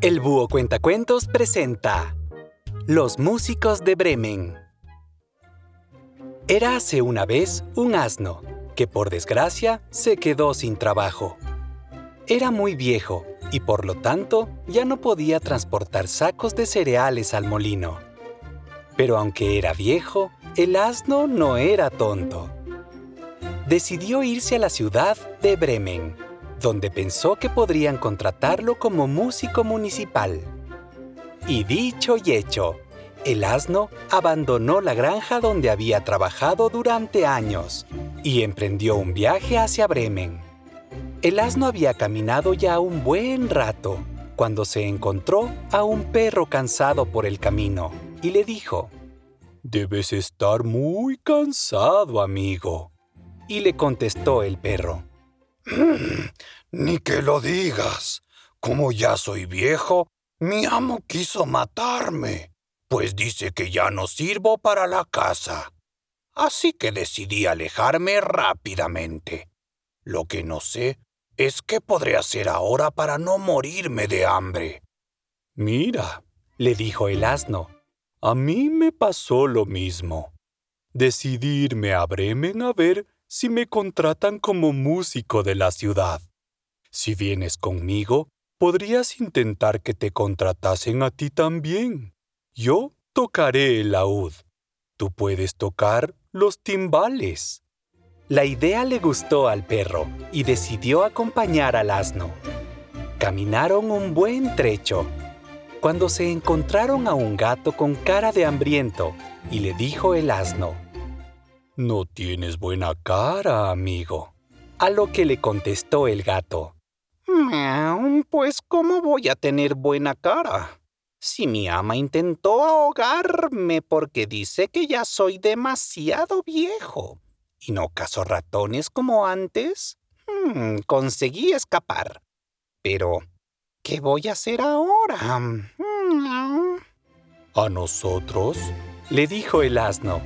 El Búho Cuentacuentos presenta Los Músicos de Bremen. Era hace una vez un asno que por desgracia se quedó sin trabajo. Era muy viejo y por lo tanto ya no podía transportar sacos de cereales al molino. Pero aunque era viejo, el asno no era tonto. Decidió irse a la ciudad de Bremen donde pensó que podrían contratarlo como músico municipal. Y dicho y hecho, el asno abandonó la granja donde había trabajado durante años y emprendió un viaje hacia Bremen. El asno había caminado ya un buen rato cuando se encontró a un perro cansado por el camino y le dijo, Debes estar muy cansado, amigo. Y le contestó el perro, Ni que lo digas. Como ya soy viejo, mi amo quiso matarme, pues dice que ya no sirvo para la casa. Así que decidí alejarme rápidamente. Lo que no sé es qué podré hacer ahora para no morirme de hambre. Mira, le dijo el asno, a mí me pasó lo mismo. Decidí irme a Bremen a ver si me contratan como músico de la ciudad. Si vienes conmigo, podrías intentar que te contratasen a ti también. Yo tocaré el laúd. Tú puedes tocar los timbales. La idea le gustó al perro y decidió acompañar al asno. Caminaron un buen trecho cuando se encontraron a un gato con cara de hambriento y le dijo el asno, No tienes buena cara, amigo. A lo que le contestó el gato, pues ¿cómo voy a tener buena cara? Si mi ama intentó ahogarme porque dice que ya soy demasiado viejo y no cazo ratones como antes, hmm, conseguí escapar. Pero, ¿qué voy a hacer ahora? Hmm, a nosotros, le dijo el asno,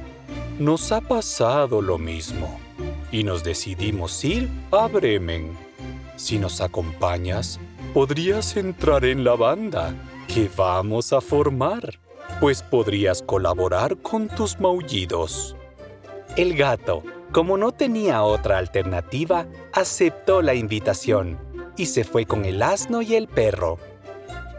nos ha pasado lo mismo y nos decidimos ir a Bremen. Si nos acompañas, podrías entrar en la banda que vamos a formar, pues podrías colaborar con tus maullidos. El gato, como no tenía otra alternativa, aceptó la invitación y se fue con el asno y el perro.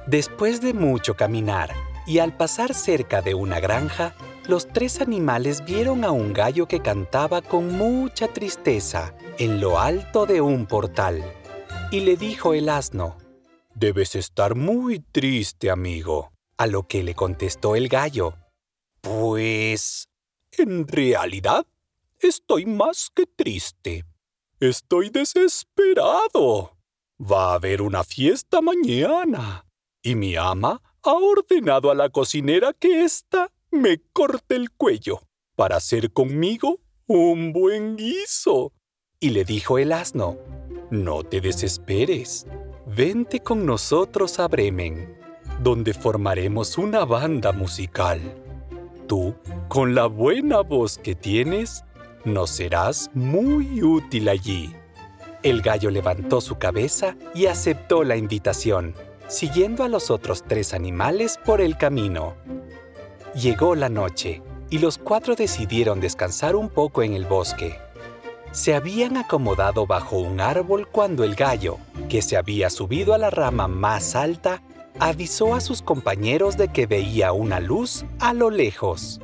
Después de mucho caminar y al pasar cerca de una granja, los tres animales vieron a un gallo que cantaba con mucha tristeza en lo alto de un portal. Y le dijo el asno, Debes estar muy triste, amigo. A lo que le contestó el gallo, Pues... En realidad, estoy más que triste. Estoy desesperado. Va a haber una fiesta mañana. Y mi ama ha ordenado a la cocinera que ésta me corte el cuello para hacer conmigo un buen guiso. Y le dijo el asno, no te desesperes. Vente con nosotros a Bremen, donde formaremos una banda musical. Tú, con la buena voz que tienes, nos serás muy útil allí. El gallo levantó su cabeza y aceptó la invitación, siguiendo a los otros tres animales por el camino. Llegó la noche y los cuatro decidieron descansar un poco en el bosque se habían acomodado bajo un árbol cuando el gallo, que se había subido a la rama más alta, avisó a sus compañeros de que veía una luz a lo lejos.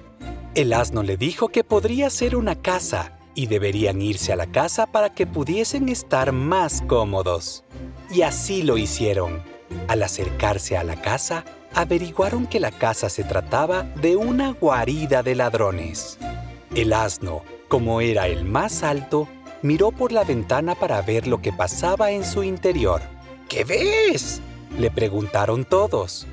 El asno le dijo que podría ser una casa y deberían irse a la casa para que pudiesen estar más cómodos. Y así lo hicieron. Al acercarse a la casa, averiguaron que la casa se trataba de una guarida de ladrones. El asno, como era el más alto, miró por la ventana para ver lo que pasaba en su interior. ¿Qué ves? le preguntaron todos.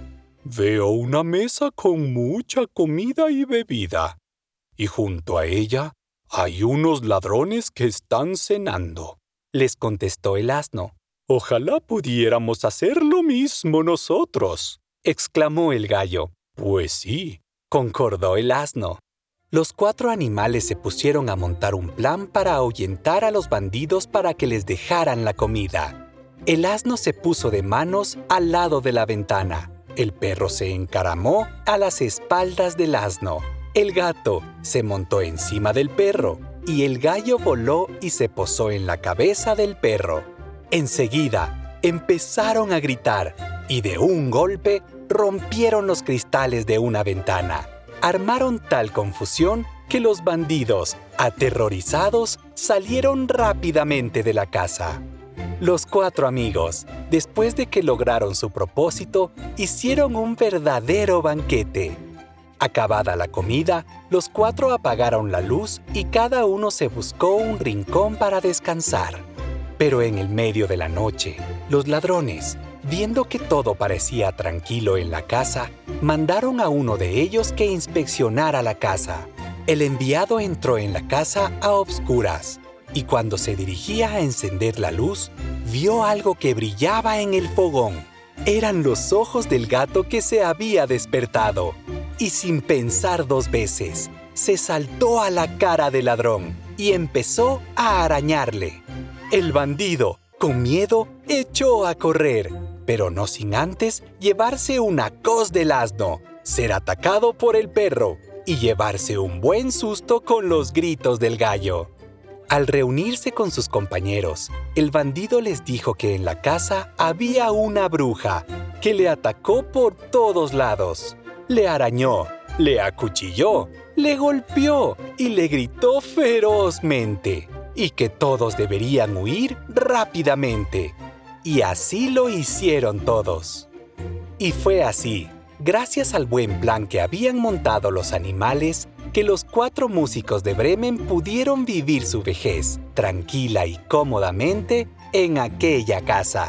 Veo una mesa con mucha comida y bebida, y junto a ella hay unos ladrones que están cenando, les contestó el asno. Ojalá pudiéramos hacer lo mismo nosotros, exclamó el gallo. Pues sí, concordó el asno. Los cuatro animales se pusieron a montar un plan para ahuyentar a los bandidos para que les dejaran la comida. El asno se puso de manos al lado de la ventana. El perro se encaramó a las espaldas del asno. El gato se montó encima del perro y el gallo voló y se posó en la cabeza del perro. Enseguida empezaron a gritar y de un golpe rompieron los cristales de una ventana. Armaron tal confusión que los bandidos, aterrorizados, salieron rápidamente de la casa. Los cuatro amigos, después de que lograron su propósito, hicieron un verdadero banquete. Acabada la comida, los cuatro apagaron la luz y cada uno se buscó un rincón para descansar. Pero en el medio de la noche, los ladrones, viendo que todo parecía tranquilo en la casa, mandaron a uno de ellos que inspeccionara la casa. El enviado entró en la casa a obscuras y cuando se dirigía a encender la luz, vio algo que brillaba en el fogón. Eran los ojos del gato que se había despertado y sin pensar dos veces, se saltó a la cara del ladrón y empezó a arañarle. El bandido, con miedo, echó a correr, pero no sin antes llevarse una cos del asno, ser atacado por el perro y llevarse un buen susto con los gritos del gallo. Al reunirse con sus compañeros, el bandido les dijo que en la casa había una bruja que le atacó por todos lados. Le arañó, le acuchilló, le golpeó y le gritó ferozmente, y que todos deberían huir rápidamente. Y así lo hicieron todos. Y fue así gracias al buen plan que habían montado los animales, que los cuatro músicos de Bremen pudieron vivir su vejez tranquila y cómodamente en aquella casa.